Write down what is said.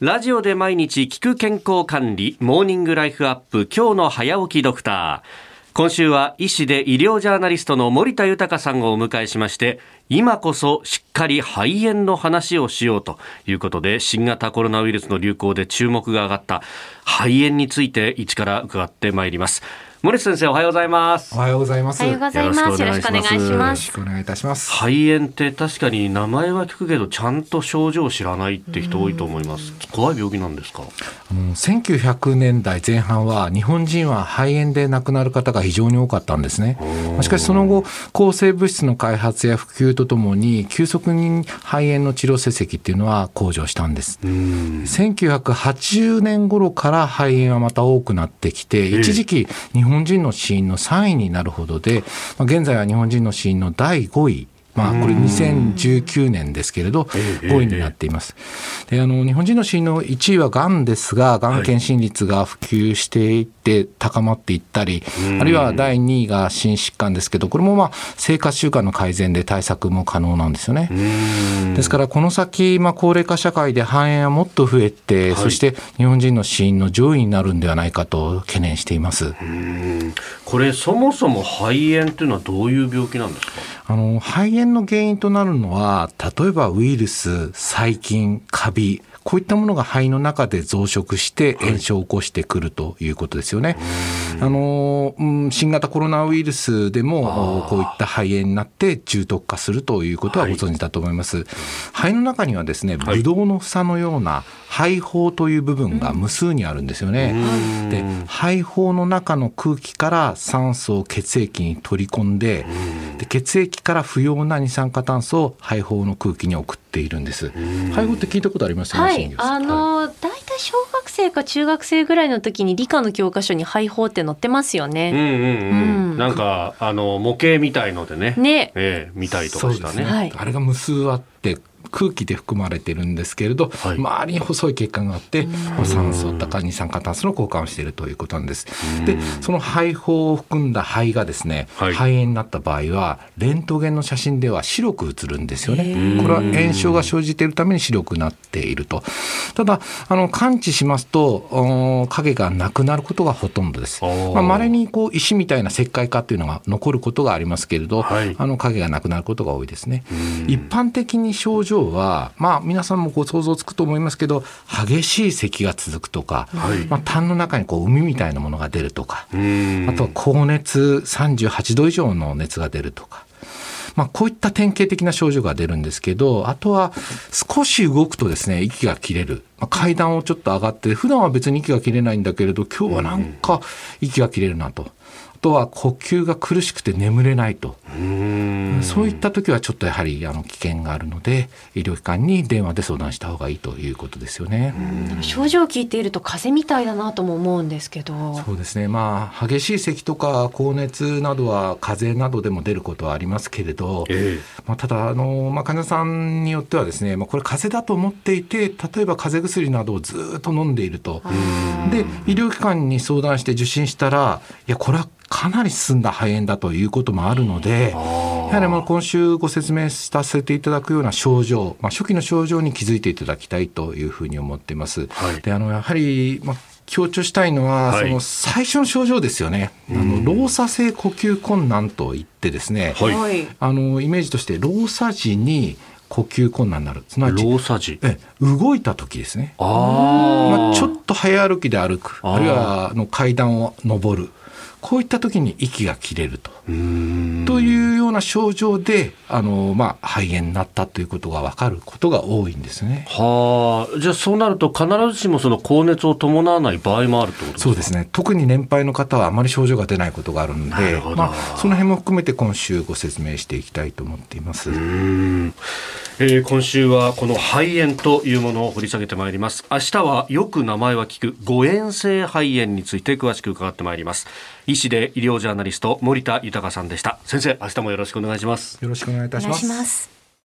ラジオで毎日聞く健康管理、モーニングライフアップ、今日の早起きドクター。今週は医師で医療ジャーナリストの森田豊さんをお迎えしまして、今こそしっかり肺炎の話をしようということで、新型コロナウイルスの流行で注目が上がった肺炎について一から伺ってまいります。森先生おはようございます。おはようございます。おはようございます。よろしくお願いします。よろしくお願いいたします。肺炎って確かに名前は聞くけどちゃんと症状を知らないって人多いと思います。怖い病気なんですか？あの1900年代前半は日本人は肺炎で亡くなる方が非常に多かったんですね。しかしその後抗生物質の開発や普及とともに急速に肺炎の治療成績っていうのは向上したんです。1980年頃から肺炎はまた多くなってきて一時期日本本人の死因の3位になるほどで、まあ、現在は日本人の死因の第5位まあ、これ2019年ですけれど、5位になっています。であの日本人の死因の1位はがんですが、がん検診率が普及していって高まっていったり、あるいは第2位が心疾患ですけど、これもまあ生活習慣の改善で対策も可能なんですよね。ですから、この先、まあ、高齢化社会で肺炎はもっと増えて、そして日本人の死因の上位になるんではないかと懸念しています。これ、そもそも肺炎というのはどういう病気なんですか？あの肺炎の原因となるのは例えばウイルス細菌カビこういったものが肺の中で増殖して炎症を起こしてくるということですよね。はい、あの新型コロナウイルスでもこういった肺炎になって重篤化するということはご存知だと思います。はい、肺の中にはですね、ブドウの房のような肺胞という部分が無数にあるんですよね。で肺胞の中の空気から酸素を血液に取り込んでで血液から不要な二酸化炭素を肺胞の空気に送っているんです。肺胞って聞いたことあります？よね。はい、あの、大、体、小学生か中学生ぐらいの時に理科の教科書に肺胞って載ってますよね。うんうんうん。なんかあの模型みたいのでね。ね。ええ見たりとかしたね。ねはい、あれが無数あって空気で含まれてるんですけれど、はい、周りに細い血管があって酸素とか二酸化炭素の交換をしているということなんです。でその肺胞を含んだ肺がですね、はい、肺炎になった場合はレントゲンの写真では白く映るんですよね。これは炎症が生じているために白くなっていると。ただあの感知しますと影がなくなることがほとんどです。まあ稀にこう石みたいな石灰化というのが残ることがありますけれど、はい、あの影がなくなることが多いですね。一般的に症状は、まあ、皆さんもご想像つくと思いますけど激しい咳が続くとか、はい、まあ、痰の中にこう海みたいなものが出るとかあとは高熱38度以上の熱が出るとか。まあ、こういった典型的な症状が出るんですけど、あとは少し動くとですね、息が切れる。まあ、階段をちょっと上がって、普段は別に息が切れないんだけれど、今日はなんか息が切れるなと。とは呼吸が苦しくて眠れないとそういった時はちょっとやはりあの危険があるので医療機関に電話で相談した方がいいということですよね。症状を聞いていると風邪みたいだなとも思うんですけど。そうですね。まあ激しい咳とか高熱などは風邪などでも出ることはありますけれど、えー、まあ、ただあの、まあ、患者さんによってはですね、まあ、これ風邪だと思っていて例えば風邪薬などをずっと飲んでいると。で医療機関に相談して受診したらいやこれはかなり進んだ肺炎だということもあるので、やはりまあ今週ご説明させていただくような症状、まあ、初期の症状に気づいていただきたいというふうに思っています。はい、であのやはり、まあ強調したいのは、はい、その最初の症状ですよね。あの老作性呼吸困難といってですね、はい、あのイメージとして老作時に呼吸困難になる。つまり、老作時え動いた時ですね。あまあ、ちょっと早歩きで歩く、あるいはあの階段を上る。こういった時に息が切れると。というような症状であの、まあ、肺炎になったということが分かることが多いんですね。はあ。じゃあそうなると必ずしもその高熱を伴わない場合もあるとそうですね。特に年配の方はあまり症状が出ないことがあるので、まあ、その辺も含めて今週ご説明していきたいと思っています。えー、今週はこの肺炎というものを掘り下げてまいります。明日はよく名前は聞く誤嚥性肺炎について詳しく伺ってまいります医師で医療ジャーナリスト森田豊さんでした。先生明日もよろしくお願いします。よろしくお願いいたします